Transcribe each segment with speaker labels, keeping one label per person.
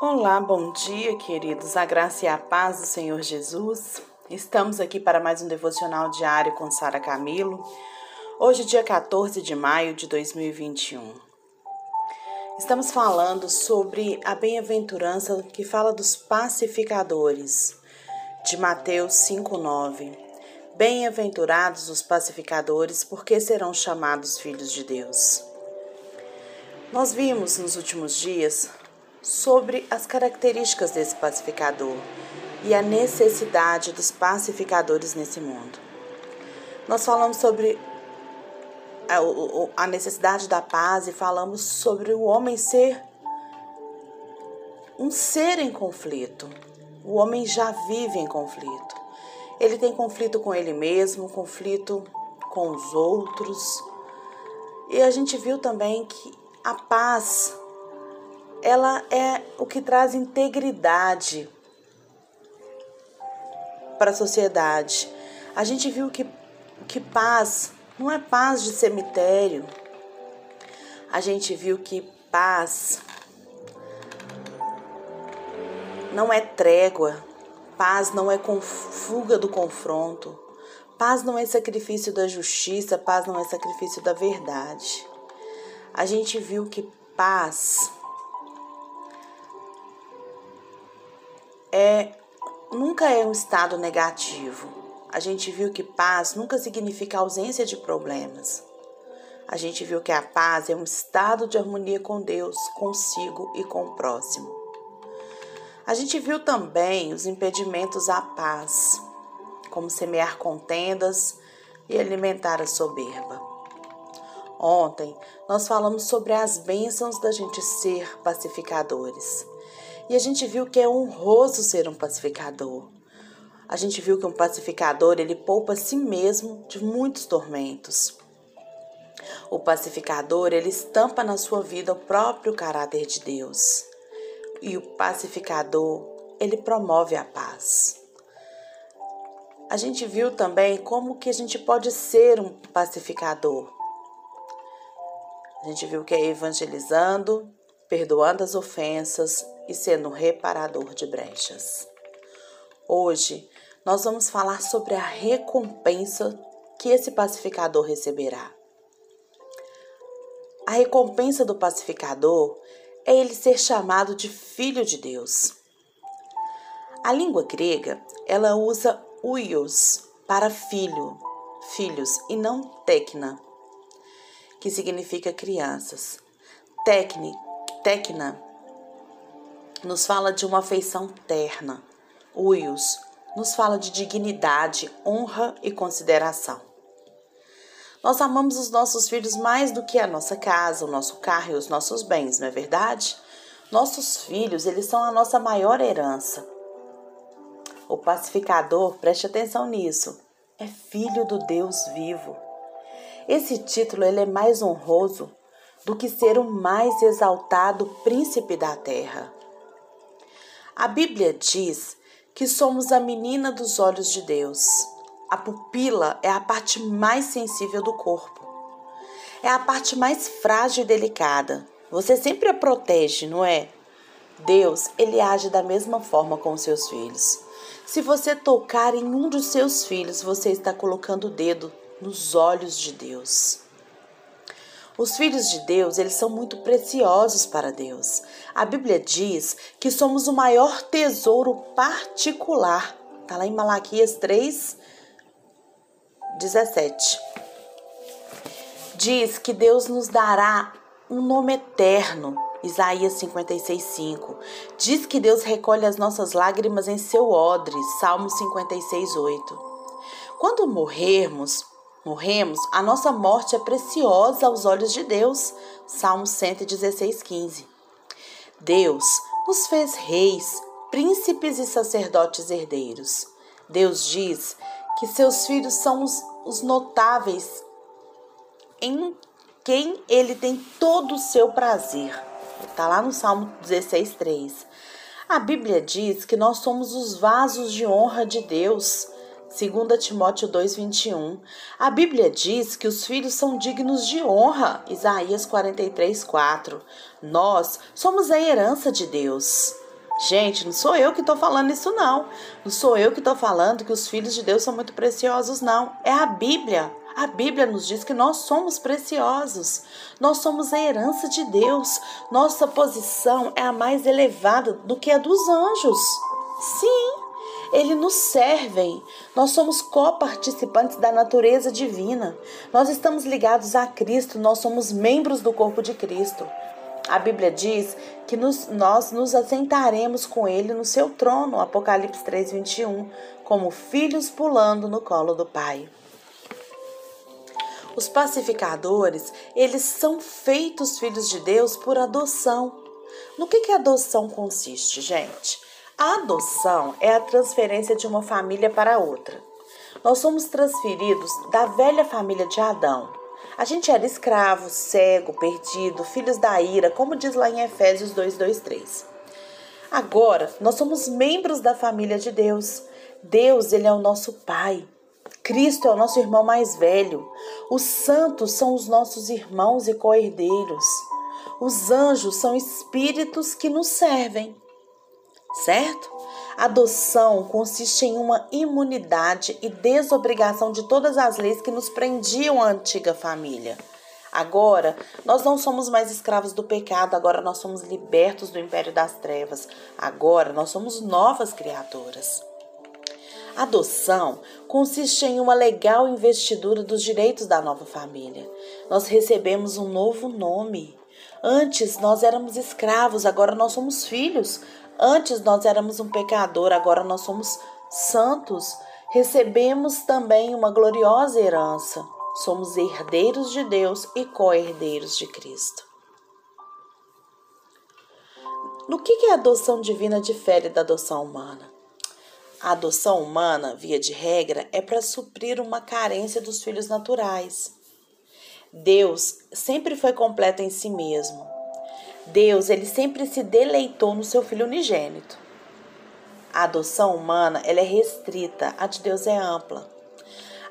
Speaker 1: Olá, bom dia, queridos. A graça e a paz do Senhor Jesus. Estamos aqui para mais um devocional diário com Sara Camilo. Hoje, dia 14 de maio de 2021. Estamos falando sobre a bem-aventurança que fala dos pacificadores, de Mateus 5:9. Bem-aventurados os pacificadores, porque serão chamados filhos de Deus. Nós vimos nos últimos dias sobre as características desse pacificador e a necessidade dos pacificadores nesse mundo. Nós falamos sobre a, necessidade da paz e falamos sobre o homem ser um ser em conflito. O homem já vive em conflito. Ele tem conflito com ele mesmo, conflito com os outros. E a gente viu também que a paz ela é o que traz integridade para a sociedade. A gente viu que, que paz não é paz de cemitério. A gente viu que paz não é trégua. Paz não é fuga do confronto. Paz não é sacrifício da justiça, paz não é sacrifício da verdade. A gente viu que paz é nunca é um estado negativo. A gente viu que paz nunca significa ausência de problemas. A gente viu que a paz é um estado de harmonia com Deus, consigo e com o próximo. A gente viu também os impedimentos à paz, como semear contendas e alimentar a soberba. Ontem nós falamos sobre as bênçãos da gente ser pacificadores. E a gente viu que é honroso ser um pacificador. A gente viu que um pacificador, ele poupa a si mesmo de muitos tormentos. O pacificador, ele estampa na sua vida o próprio caráter de Deus. E o pacificador, ele promove a paz. A gente viu também como que a gente pode ser um pacificador. A gente viu que é evangelizando, perdoando as ofensas e sendo um reparador de brechas. Hoje nós vamos falar sobre a recompensa que esse pacificador receberá. A recompensa do pacificador é ele ser chamado de filho de Deus. A língua grega, ela usa uios para filho, filhos e não tecna, que significa crianças. Tecne Tecna nos fala de uma afeição terna. Uios nos fala de dignidade, honra e consideração. Nós amamos os nossos filhos mais do que a nossa casa, o nosso carro e os nossos bens, não é verdade? Nossos filhos, eles são a nossa maior herança. O pacificador, preste atenção nisso, é filho do Deus vivo. Esse título ele é mais honroso do que ser o mais exaltado príncipe da terra. A Bíblia diz que somos a menina dos olhos de Deus. A pupila é a parte mais sensível do corpo. É a parte mais frágil e delicada. Você sempre a protege, não é? Deus, ele age da mesma forma com os seus filhos. Se você tocar em um dos seus filhos, você está colocando o dedo nos olhos de Deus. Os filhos de Deus, eles são muito preciosos para Deus. A Bíblia diz que somos o maior tesouro particular. Está lá em Malaquias 3, 17. Diz que Deus nos dará um nome eterno. Isaías 56, 5. Diz que Deus recolhe as nossas lágrimas em seu odre. Salmo 56, 8. Quando morrermos, morremos, a nossa morte é preciosa aos olhos de Deus. Salmo 116, 15. Deus nos fez reis, príncipes e sacerdotes herdeiros. Deus diz que seus filhos são os, os notáveis em quem ele tem todo o seu prazer. Está lá no Salmo 16, 3. A Bíblia diz que nós somos os vasos de honra de Deus. 2 Timóteo 2:21. A Bíblia diz que os filhos são dignos de honra. Isaías 43:4. Nós somos a herança de Deus. Gente, não sou eu que estou falando isso, não. Não sou eu que estou falando que os filhos de Deus são muito preciosos, não. É a Bíblia. A Bíblia nos diz que nós somos preciosos, nós somos a herança de Deus, nossa posição é a mais elevada do que a dos anjos. Sim, eles nos servem, nós somos coparticipantes da natureza divina, nós estamos ligados a Cristo, nós somos membros do corpo de Cristo. A Bíblia diz que nos, nós nos assentaremos com Ele no seu trono, Apocalipse 3, 21, como filhos pulando no colo do Pai. Os pacificadores, eles são feitos filhos de Deus por adoção. No que, que a adoção consiste, gente? A adoção é a transferência de uma família para outra. Nós somos transferidos da velha família de Adão. A gente era escravo, cego, perdido, filhos da ira, como diz lá em Efésios 2:23. Agora, nós somos membros da família de Deus. Deus, ele é o nosso pai. Cristo é o nosso irmão mais velho. Os santos são os nossos irmãos e co-herdeiros. Os anjos são espíritos que nos servem. Certo? Adoção consiste em uma imunidade e desobrigação de todas as leis que nos prendiam à antiga família. Agora, nós não somos mais escravos do pecado, agora nós somos libertos do império das trevas. Agora nós somos novas criaturas. Adoção consiste em uma legal investidura dos direitos da nova família. Nós recebemos um novo nome. Antes nós éramos escravos, agora nós somos filhos. Antes nós éramos um pecador, agora nós somos santos. Recebemos também uma gloriosa herança. Somos herdeiros de Deus e co-herdeiros de Cristo. No que a adoção divina difere da adoção humana? A adoção humana, via de regra, é para suprir uma carência dos filhos naturais. Deus sempre foi completo em si mesmo. Deus, ele sempre se deleitou no seu filho unigênito. A adoção humana, ela é restrita, a de Deus é ampla.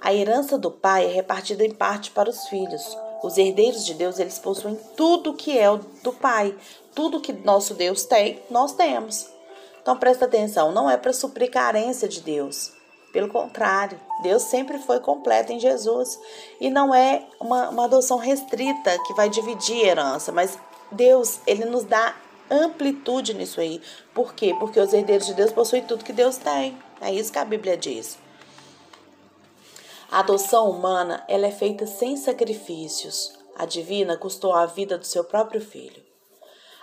Speaker 1: A herança do pai é repartida em parte para os filhos. Os herdeiros de Deus, eles possuem tudo que é do pai. Tudo que nosso Deus tem, nós temos. Então presta atenção, não é para suprir carência de Deus. Pelo contrário, Deus sempre foi completo em Jesus. E não é uma, uma adoção restrita que vai dividir a herança, mas Deus, ele nos dá amplitude nisso aí. Por quê? Porque os herdeiros de Deus possuem tudo que Deus tem. É isso que a Bíblia diz. A adoção humana, ela é feita sem sacrifícios. A divina custou a vida do seu próprio filho.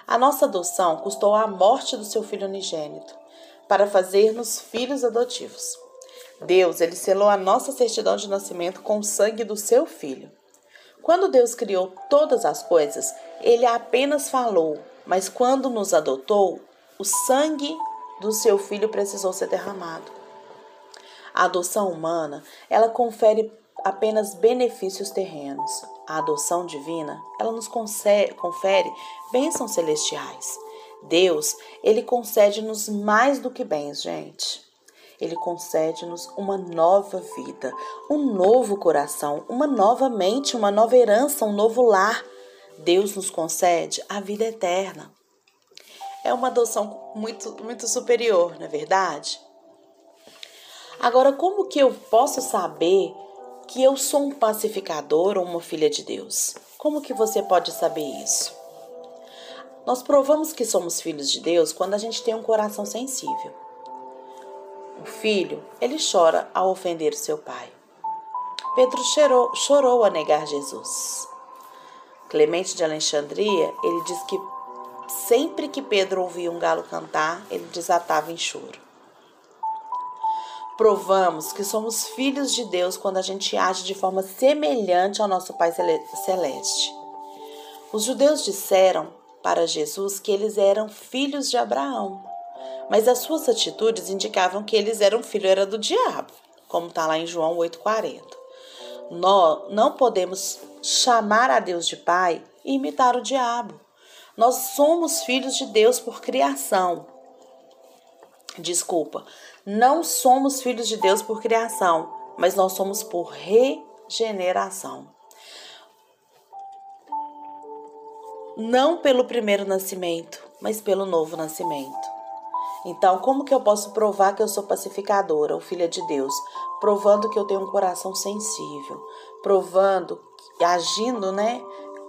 Speaker 1: A nossa adoção custou a morte do seu filho unigênito, para fazer-nos filhos adotivos. Deus, ele selou a nossa certidão de nascimento com o sangue do seu filho. Quando Deus criou todas as coisas, ele apenas falou, mas quando nos adotou, o sangue do seu filho precisou ser derramado. A adoção humana, ela confere apenas benefícios terrenos. A adoção divina, ela nos confere bênçãos celestiais. Deus, ele concede-nos mais do que bens, gente. Ele concede-nos uma nova vida, um novo coração, uma nova mente, uma nova herança, um novo lar. Deus nos concede a vida eterna. É uma adoção muito, muito superior, não é verdade? Agora, como que eu posso saber que eu sou um pacificador ou uma filha de Deus? Como que você pode saber isso? Nós provamos que somos filhos de Deus quando a gente tem um coração sensível. O filho, ele chora ao ofender seu pai. Pedro chorou, chorou a negar Jesus. Clemente de Alexandria, ele diz que sempre que Pedro ouvia um galo cantar, ele desatava em choro. Provamos que somos filhos de Deus quando a gente age de forma semelhante ao nosso Pai Celeste. Os judeus disseram para Jesus que eles eram filhos de Abraão, mas as suas atitudes indicavam que eles eram filhos era do diabo, como está lá em João 8,40. Nós não podemos chamar a Deus de Pai e imitar o diabo. Nós somos filhos de Deus por criação. Desculpa, não somos filhos de Deus por criação, mas nós somos por regeneração. Não pelo primeiro nascimento, mas pelo novo nascimento. Então, como que eu posso provar que eu sou pacificadora ou filha de Deus? Provando que eu tenho um coração sensível, provando, agindo, né,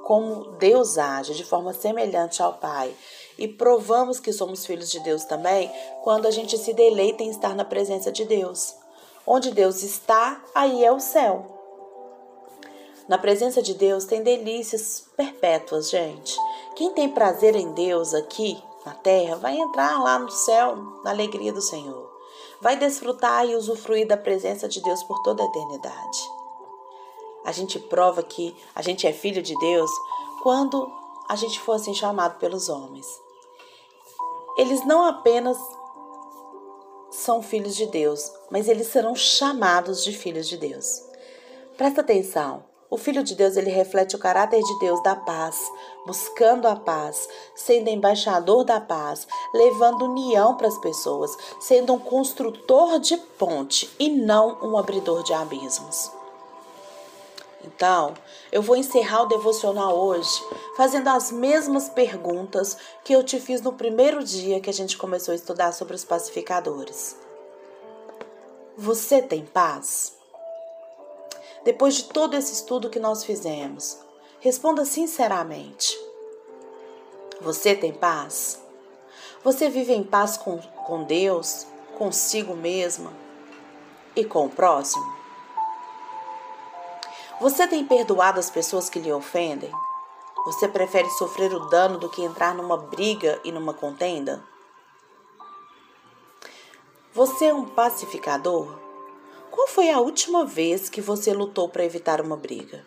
Speaker 1: como Deus age, de forma semelhante ao Pai. E provamos que somos filhos de Deus também quando a gente se deleita em estar na presença de Deus. Onde Deus está, aí é o céu. Na presença de Deus tem delícias perpétuas, gente. Quem tem prazer em Deus aqui na terra vai entrar lá no céu na alegria do Senhor. Vai desfrutar e usufruir da presença de Deus por toda a eternidade. A gente prova que a gente é filho de Deus quando a gente for assim chamado pelos homens. Eles não apenas são filhos de Deus, mas eles serão chamados de filhos de Deus. Presta atenção. O Filho de Deus, ele reflete o caráter de Deus da paz, buscando a paz, sendo embaixador da paz, levando união para as pessoas, sendo um construtor de ponte e não um abridor de abismos. Então, eu vou encerrar o devocional hoje fazendo as mesmas perguntas que eu te fiz no primeiro dia que a gente começou a estudar sobre os pacificadores. Você tem paz? Depois de todo esse estudo que nós fizemos? Responda sinceramente. Você tem paz? Você vive em paz com, com Deus, consigo mesma e com o próximo? Você tem perdoado as pessoas que lhe ofendem? Você prefere sofrer o dano do que entrar numa briga e numa contenda? Você é um pacificador? Qual foi a última vez que você lutou para evitar uma briga?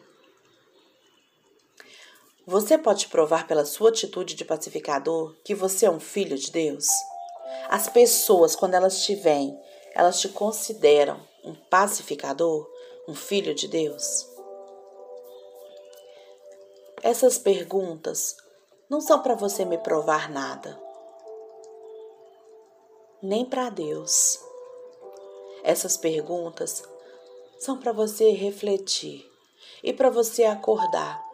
Speaker 1: Você pode provar pela sua atitude de pacificador que você é um filho de Deus? As pessoas, quando elas te veem, elas te consideram um pacificador, um filho de Deus? Essas perguntas não são para você me provar nada, nem para Deus. Essas perguntas são para você refletir e para você acordar.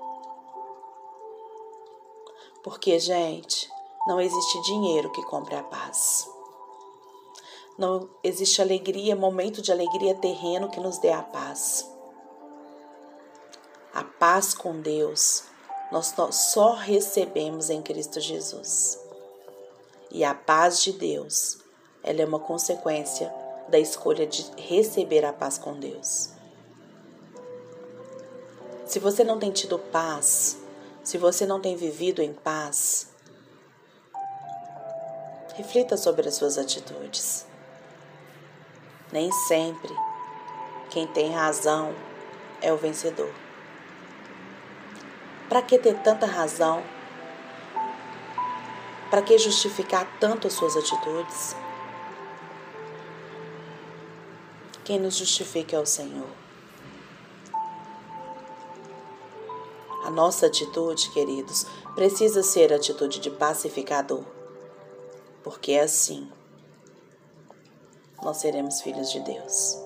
Speaker 1: Porque, gente, não existe dinheiro que compre a paz. Não existe alegria, momento de alegria terreno que nos dê a paz. A paz com Deus nós só recebemos em Cristo Jesus. E a paz de Deus, ela é uma consequência da escolha de receber a paz com Deus. Se você não tem tido paz, se você não tem vivido em paz, reflita sobre as suas atitudes. Nem sempre quem tem razão é o vencedor. Para que ter tanta razão? Para que justificar tanto as suas atitudes? Quem nos justifica é o Senhor. A nossa atitude, queridos, precisa ser atitude de pacificador, porque é assim nós seremos filhos de Deus.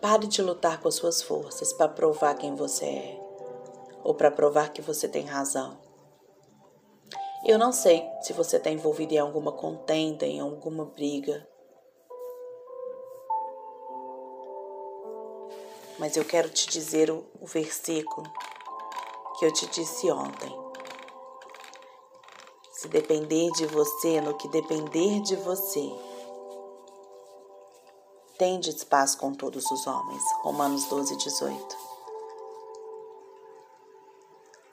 Speaker 1: Pare de lutar com as suas forças para provar quem você é ou para provar que você tem razão. Eu não sei se você está envolvido em alguma contenda, em alguma briga. Mas eu quero te dizer o, o versículo que eu te disse ontem. Se depender de você, no que depender de você, tendes paz com todos os homens. Romanos 12, 18.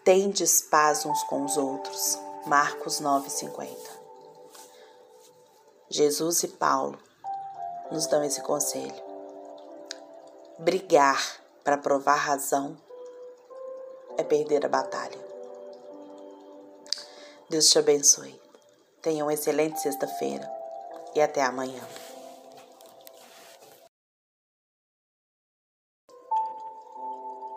Speaker 1: Tendes paz uns com os outros. Marcos 9, 50. Jesus e Paulo nos dão esse conselho brigar para provar razão é perder a batalha. Deus te abençoe. Tenha uma excelente sexta-feira e até amanhã.